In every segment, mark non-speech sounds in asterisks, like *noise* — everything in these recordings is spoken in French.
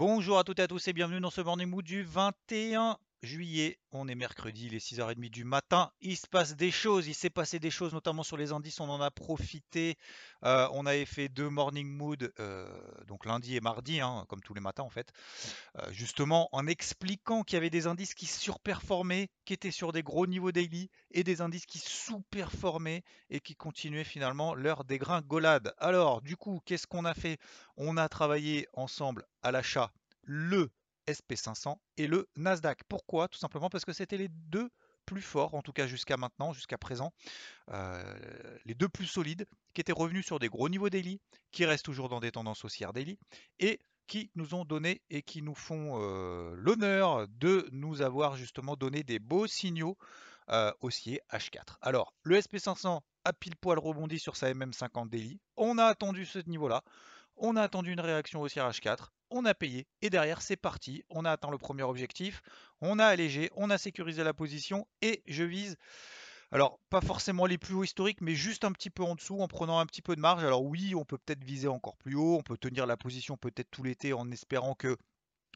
Bonjour à toutes et à tous et bienvenue dans ce Morning Mood du 21 juillet. On est mercredi, il est 6h30 du matin. Il se passe des choses, il s'est passé des choses, notamment sur les indices. On en a profité. Euh, on avait fait deux Morning Mood, euh, donc lundi et mardi, hein, comme tous les matins en fait. Euh, justement en expliquant qu'il y avait des indices qui surperformaient, qui étaient sur des gros niveaux daily, et des indices qui sous-performaient et qui continuaient finalement leur dégringolade. Alors, du coup, qu'est-ce qu'on a fait? On a travaillé ensemble à l'achat le SP500 et le Nasdaq. Pourquoi? Tout simplement parce que c'était les deux plus forts, en tout cas jusqu'à maintenant, jusqu'à présent, euh, les deux plus solides, qui étaient revenus sur des gros niveaux daily, qui restent toujours dans des tendances haussières daily, et qui nous ont donné et qui nous font euh, l'honneur de nous avoir justement donné des beaux signaux euh, haussiers H4. Alors, le SP500 a pile poil rebondi sur sa MM50 daily. On a attendu ce niveau-là. On a attendu une réaction haussière H4 on a payé et derrière c'est parti, on a atteint le premier objectif, on a allégé, on a sécurisé la position et je vise, alors pas forcément les plus hauts historiques mais juste un petit peu en dessous en prenant un petit peu de marge. Alors oui, on peut peut-être viser encore plus haut, on peut tenir la position peut-être tout l'été en espérant que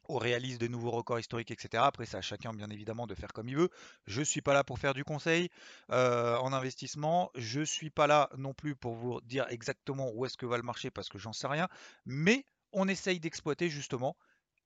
on réalise de nouveaux records historiques, etc. Après, c'est à chacun, bien évidemment, de faire comme il veut. Je ne suis pas là pour faire du conseil euh, en investissement. Je ne suis pas là non plus pour vous dire exactement où est-ce que va le marché parce que j'en sais rien. Mais on essaye d'exploiter justement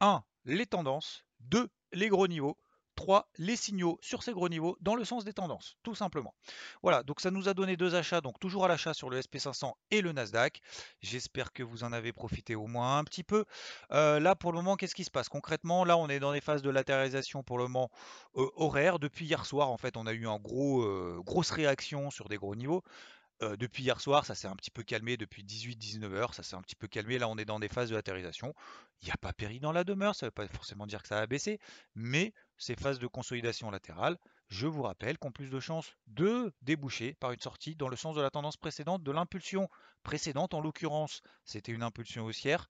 1. les tendances, 2. les gros niveaux, 3. les signaux sur ces gros niveaux dans le sens des tendances, tout simplement. Voilà, donc ça nous a donné deux achats, donc toujours à l'achat sur le SP500 et le Nasdaq. J'espère que vous en avez profité au moins un petit peu. Euh, là, pour le moment, qu'est-ce qui se passe? Concrètement, là, on est dans des phases de latéralisation pour le moment euh, horaire. Depuis hier soir, en fait, on a eu un gros, euh, grosse réaction sur des gros niveaux depuis hier soir, ça s'est un petit peu calmé. Depuis 18-19 heures, ça s'est un petit peu calmé. Là, on est dans des phases de latéralisation. Il n'y a pas péri dans la demeure, ça ne veut pas forcément dire que ça va baisser, mais ces phases de consolidation latérale, je vous rappelle qu'ont plus de chances de déboucher par une sortie dans le sens de la tendance précédente, de l'impulsion précédente. En l'occurrence, c'était une impulsion haussière.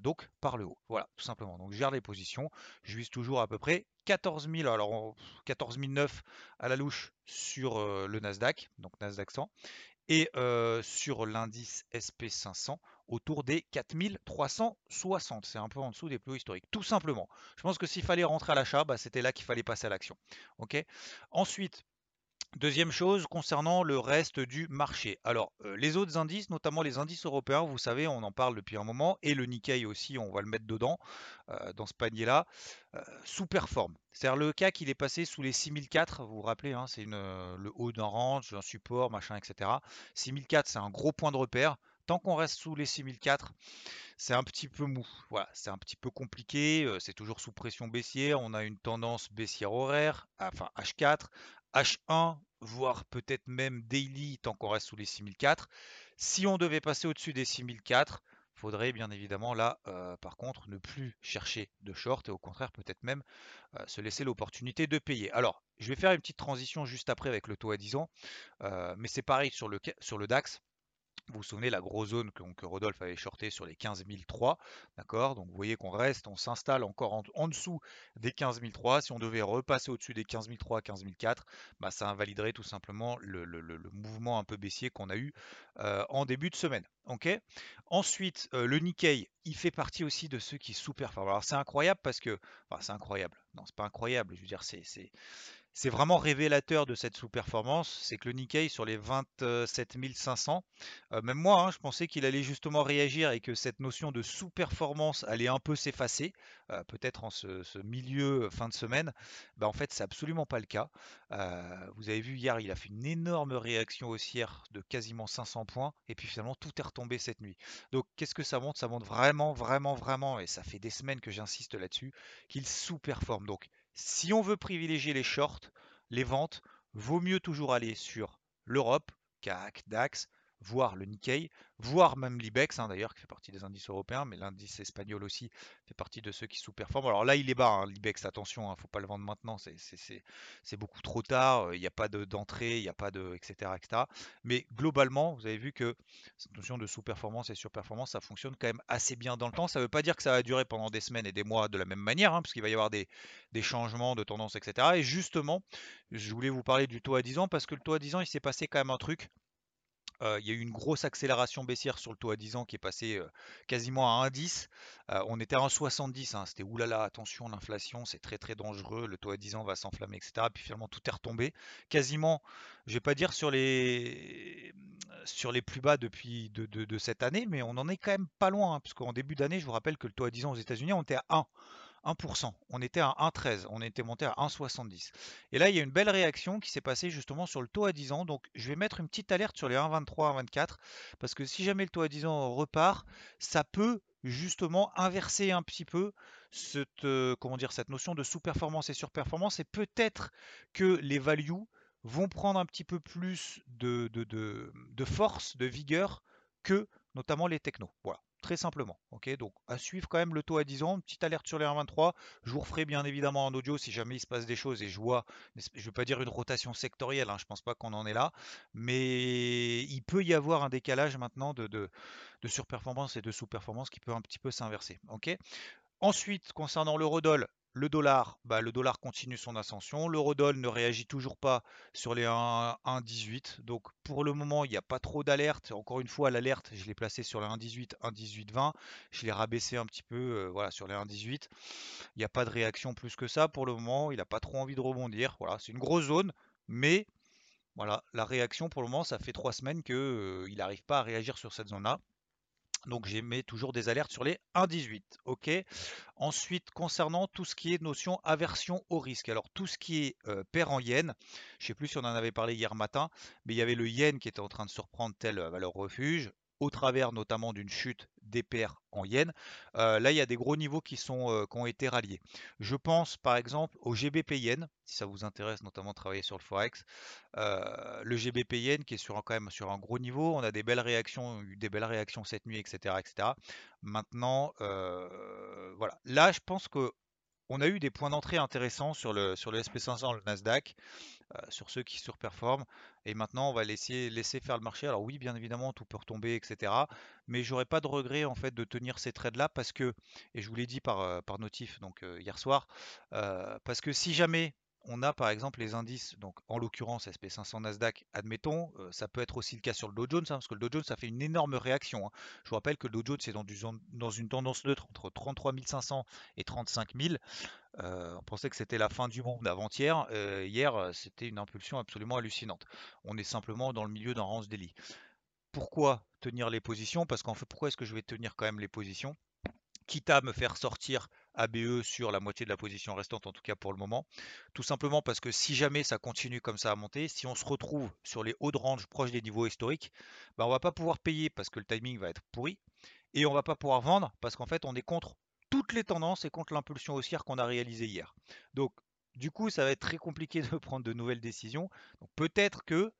donc par le haut. Voilà, tout simplement. Donc je gère les positions. Je vise toujours à peu près 14 000, alors 14 009 à la louche sur le Nasdaq, donc Nasdaq 100, et sur l'indice SP500 autour des 4360. C'est un peu en dessous des plus historiques, tout simplement. Je pense que s'il fallait rentrer à l'achat, bah, c'était là qu'il fallait passer à l'action. Ensuite, Deuxième chose concernant le reste du marché. Alors, euh, les autres indices, notamment les indices européens, vous savez, on en parle depuis un moment, et le Nikkei aussi, on va le mettre dedans, euh, dans ce panier-là, euh, sous-performe. C'est-à-dire le CAC, il est passé sous les 6004, vous vous rappelez, hein, c'est le haut d'un range, un support, machin, etc. 6004, c'est un gros point de repère. Tant qu'on reste sous les 6004, c'est un petit peu mou. Voilà, c'est un petit peu compliqué. C'est toujours sous pression baissière. On a une tendance baissière horaire, enfin H4, H1, voire peut-être même daily tant qu'on reste sous les 6004. Si on devait passer au-dessus des 6004, faudrait bien évidemment là, euh, par contre, ne plus chercher de short et au contraire peut-être même euh, se laisser l'opportunité de payer. Alors, je vais faire une petite transition juste après avec le taux à 10 ans, euh, mais c'est pareil sur le, sur le DAX. Vous vous souvenez la grosse zone que, Rodolphe avait shorté sur les 15 003, d'accord? Donc vous voyez qu'on reste, on s'installe encore en, dessous des 15 003. Si on devait repasser au-dessus des 15 003, 15 004, bah, ça invaliderait tout simplement le, mouvement un peu baissier qu'on a eu euh, en début de semaine. Ensuite, euh, le Nikkei, il fait partie aussi de ceux qui sous-performent. Alors c'est incroyable parce que, enfin c'est incroyable. Non, c'est pas incroyable. Je veux dire, c'est c'est vraiment révélateur de cette sous-performance, c'est que le Nikkei sur les 27 500, euh, même moi, hein, je pensais qu'il allait justement réagir et que cette notion de sous-performance allait un peu s'effacer, euh, peut-être en ce, milieu euh, fin de semaine. Bah, en fait, c'est absolument pas le cas. vous avez vu hier, il a fait une énorme réaction haussière de quasiment 500 points, et puis finalement tout est retombé cette nuit. Donc, qu'est-ce que ça montre? Ça montre vraiment, vraiment, vraiment, et ça fait des semaines que j'insiste là-dessus, qu'il sous-performe. Donc, si on veut privilégier les shorts, les ventes, vaut mieux toujours aller sur l'Europe, CAC, DAX, voire le Nikkei, voire même l'Ibex, hein, d'ailleurs, qui fait partie des indices européens, mais l'indice espagnol aussi fait partie de ceux qui sous-performent. Alors là, il est bas, hein, l'Ibex, attention, il hein, ne faut pas le vendre maintenant, c'est beaucoup trop tard, il n'y a pas d'entrée, il n'y a pas de, etc.. Mais globalement, vous avez vu que cette notion de sous-performance et sur-performance, ça fonctionne quand même assez bien dans le temps. Ça ne veut pas dire que ça va durer pendant des semaines et des mois de la même manière, parce qu'il va y avoir des, des changements de tendance, etc. Et justement, je voulais vous parler du taux à 10 ans, parce que le taux à 10 ans, il s'est passé quand même un truc il y a eu une grosse accélération baissière sur le taux à 10 ans qui est passé quasiment à 1,10. on était à 1,70. Hein, C'était oulala, attention, l'inflation, c'est très très dangereux. Le taux à 10 ans va s'enflammer, etc. Puis finalement, tout est retombé. Quasiment, je vais pas dire sur les, sur les plus bas depuis de, cette année, mais on en est quand même pas loin. Hein, parce qu'en début d'année, je vous rappelle que le taux à 10 ans aux États-Unis, on était à 1. 1%. On était à 1,13. On était monté à 1,70. Et là, il y a une belle réaction qui s'est passée justement sur le taux à 10 ans. Donc, je vais mettre une petite alerte sur les 1,23, 1,24. Parce que si jamais le taux à 10 ans repart, ça peut justement inverser un petit peu cette, euh, comment dire, cette notion de sous-performance et sur-performance. Et peut-être que les values vont prendre un petit peu plus de, de, de force, de vigueur que notamment les technos. Voilà très simplement. Ok, donc à suivre quand même le taux à 10 ans, petite alerte sur les 1,23. Je vous referai bien évidemment en audio si jamais il se passe des choses et je vois, je ne veux pas dire une rotation sectorielle, hein, je pense pas qu'on en est là, mais il peut y avoir un décalage maintenant de surperformance et de sous-performance qui peut un petit peu s'inverser. Ok? Ensuite, concernant l'eurodoll, le dollar, bah, le dollar continue son ascension. L'eurodoll ne réagit toujours pas sur les 1,18. Donc pour le moment, il n'y a pas trop d'alerte. Encore une fois, l'alerte, je l'ai placé sur les 1,18, 1,18,20. Je l'ai rabaissé un petit peu euh, voilà, sur les 1,18. Il n'y a pas de réaction plus que ça pour le moment. Il n'a pas trop envie de rebondir. Voilà, c'est une grosse zone, mais voilà, la réaction pour le moment, ça fait trois semaines qu'il euh, n'arrive pas à réagir sur cette zone-là. Donc j'émets toujours des alertes sur les 1,18. Ok? Ensuite, concernant tout ce qui est notion aversion au risque. Alors tout ce qui est euh, pair en yen, je ne sais plus si on en avait parlé hier matin, mais il y avait le yen qui était en train de surprendre telle euh, valeur refuge au travers notamment d'une chute des paires en yens. Euh, là, il y a des gros niveaux qui, sont, euh, qui ont été ralliés. Je pense par exemple au GBP yen, si ça vous intéresse notamment travailler sur le Forex. Euh, le GBP yen qui est sur quand même sur un gros niveau. On a des belles réactions, eu des belles réactions cette nuit, etc. etc. Maintenant, voilà. Là, je pense que on a eu des points d'entrée intéressants sur le, sur le SP500, le Nasdaq. Euh, sur ceux qui surperforment. Et maintenant, on va laisser, laisser faire le marché. Alors oui, bien évidemment, tout peut retomber, etc. Mais j'aurais pas de regret en fait de tenir ces trades-là parce que, et je vous l'ai dit par, euh, par notif donc euh, hier soir, parce que si jamais on a par exemple les indices, donc en l'occurrence SP500 Nasdaq, admettons, ça peut être aussi le cas sur le Dow Jones, hein, parce que le Dow Jones, ça fait une énorme réaction. Hein. Je vous rappelle que le Dow Jones est dans, une tendance neutre entre 33 500 et 35 000. Euh, on pensait que c'était la fin du monde avant-hier. Euh, hier, euh, c'était une impulsion absolument hallucinante. On est simplement dans le milieu d'un range daily. Pourquoi tenir les positions? Parce qu'en fait, pourquoi est-ce que je vais tenir quand même les positions? Quitte à me faire sortir ABE sur la moitié de la position restante, en tout cas pour le moment. Tout simplement parce que si jamais ça continue comme ça à monter, si on se retrouve sur les hauts de range proches des niveaux historiques, bah on va pas pouvoir payer parce que le timing va être pourri. Et on va pas pouvoir vendre parce qu'en fait on est contre toutes les tendances et contre l'impulsion haussière qu'on a réalisée hier. Donc, du coup, ça va être très compliqué *laughs* de prendre de nouvelles décisions. Peut-être que,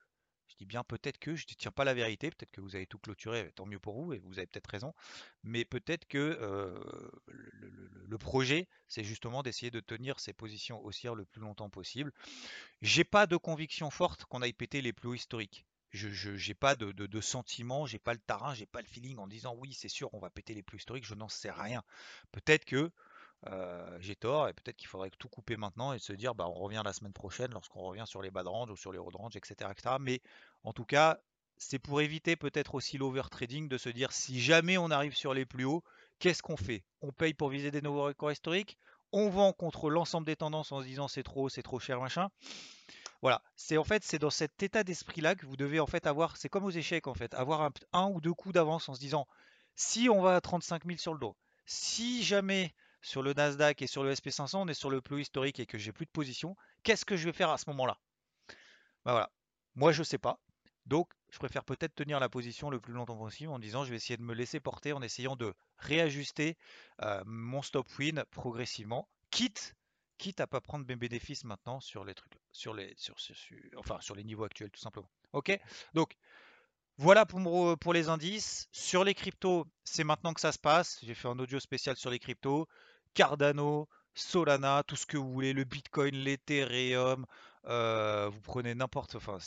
je dis bien peut-être que, je ne tiens pas la vérité, peut-être que vous avez tout clôturé, tant mieux pour vous, et vous avez peut-être raison, mais peut-être que euh, le, projet, c'est justement d'essayer de tenir ces positions haussières le plus longtemps possible. J'ai pas de conviction forte qu'on aille péter les plus hauts historiques je n'ai pas de, de, de sentiment, j'ai pas le tarin, j'ai pas le feeling en disant oui, c'est sûr, on va péter les plus historiques, je n'en sais rien. Peut-être que euh, j'ai tort et peut-être qu'il faudrait tout couper maintenant et se dire bah, on revient la semaine prochaine lorsqu'on revient sur les bas de range ou sur les hauts de range, etc., etc. Mais en tout cas, c'est pour éviter peut-être aussi l'overtrading de se dire si jamais on arrive sur les plus hauts, qu'est-ce qu'on fait? On paye pour viser des nouveaux records historiques? On vend contre l'ensemble des tendances en se disant c'est trop, c'est trop cher, machin? Voilà, c'est en fait c'est dans cet état d'esprit-là que vous devez en fait avoir, c'est comme aux échecs en fait, avoir un, ou deux coups d'avance en se disant si on va à 35 000 sur le dos, si jamais sur le Nasdaq et sur le SP500 on est sur le plus historique et que j'ai plus de position, qu'est-ce que je vais faire à ce moment-là? Bah voilà, moi je sais pas, donc je préfère peut-être tenir la position le plus longtemps possible en disant je vais essayer de me laisser porter en essayant de réajuster euh, mon stop win progressivement, quitte quitte à pas prendre mes bénéfices maintenant sur les trucs, enfin sur les niveaux actuels tout simplement. Ok, donc Voilà pour les indices. Sur les cryptos, c'est maintenant que ça se passe. J'ai fait un audio spécial sur les cryptos. Cardano, Solana, tout ce que vous voulez, le Bitcoin, l'Ethereum, euh, vous prenez n'importe, enfin,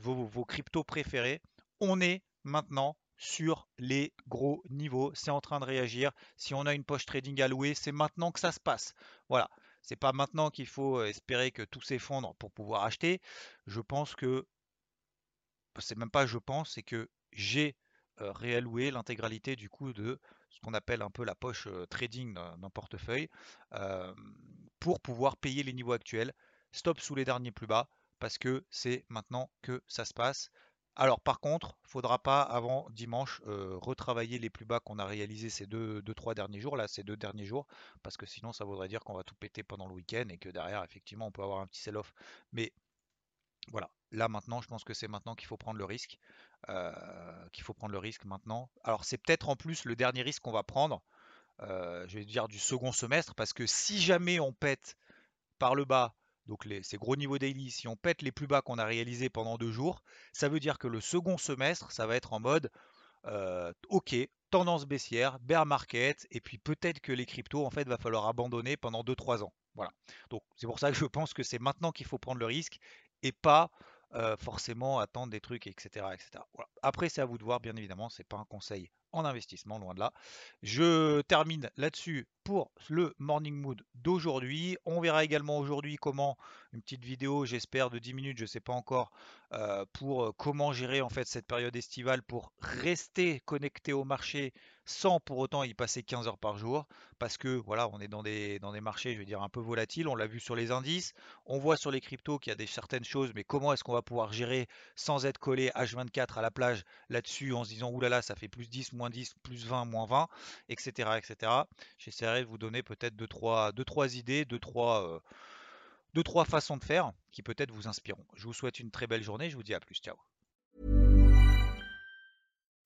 vos, cryptos préférés. On est maintenant sur les gros niveaux. C'est en train de réagir. Si on a une poche trading à louer, c'est maintenant que ça se passe. Voilà. C'est pas maintenant qu'il faut euh, espérer que tout s'effondre pour pouvoir acheter. Je pense que c'est même pas je pense, c'est que j'ai euh, réalloué l'intégralité du coup de ce qu'on appelle un peu la poche trading d'un portefeuille pour pouvoir payer les niveaux actuels. Stop sous les derniers plus bas parce que c'est maintenant que ça se passe. Alors par contre, il faudra pas avant dimanche retravailler les plus bas qu'on a réalisés ces deux, deux, trois derniers jours, là ces deux derniers jours, parce que sinon ça voudrait dire qu'on va tout péter pendant le week-end et que derrière effectivement on peut avoir un petit sell-off. Mais voilà, là maintenant je pense que c'est maintenant qu'il faut prendre le risque, qu'il faut prendre le risque maintenant. Alors c'est peut-être en plus le dernier risque qu'on va prendre, euh, je vais dire du second semestre, parce que si jamais on pète par le bas donc ces gros niveaux daily, si on pète les plus bas qu'on a réalisés pendant deux jours, ça veut dire que le second semestre, ça va être en mode euh, ok, tendance baissière, bear market, et puis peut-être que les cryptos, en fait, va falloir abandonner pendant 2-3 ans. Voilà. Donc c'est pour ça que je pense que c'est maintenant qu'il faut prendre le risque et pas forcément attendre des trucs, etc. etc. Après, c'est à vous de voir, bien évidemment, c'est pas un conseil en investissement, loin de là. Je termine là-dessus pour le morning mood d'aujourd'hui. On verra également aujourd'hui comment une petite vidéo, j'espère de 10 minutes, je ne sais pas encore, pour comment gérer en fait cette période estivale pour rester connecté au marché sans pour autant y passer 15 heures par jour, parce que voilà, on est dans des, dans des marchés, je veux dire, un peu volatiles, on l'a vu sur les indices, on voit sur les cryptos qu'il y a des certaines choses, mais comment est-ce qu'on va pouvoir gérer sans être collé H24 à la plage là-dessus en se disant, oulala, ça fait plus 10, moins 10, plus 20, moins 20, etc. etc. J'essaierai de vous donner peut-être 2-3 deux, trois, idées, 2-3 trois, euh, deux, trois façons de faire qui peut-être vous inspireront. Je vous souhaite une très belle journée, je vous dis à plus, ciao.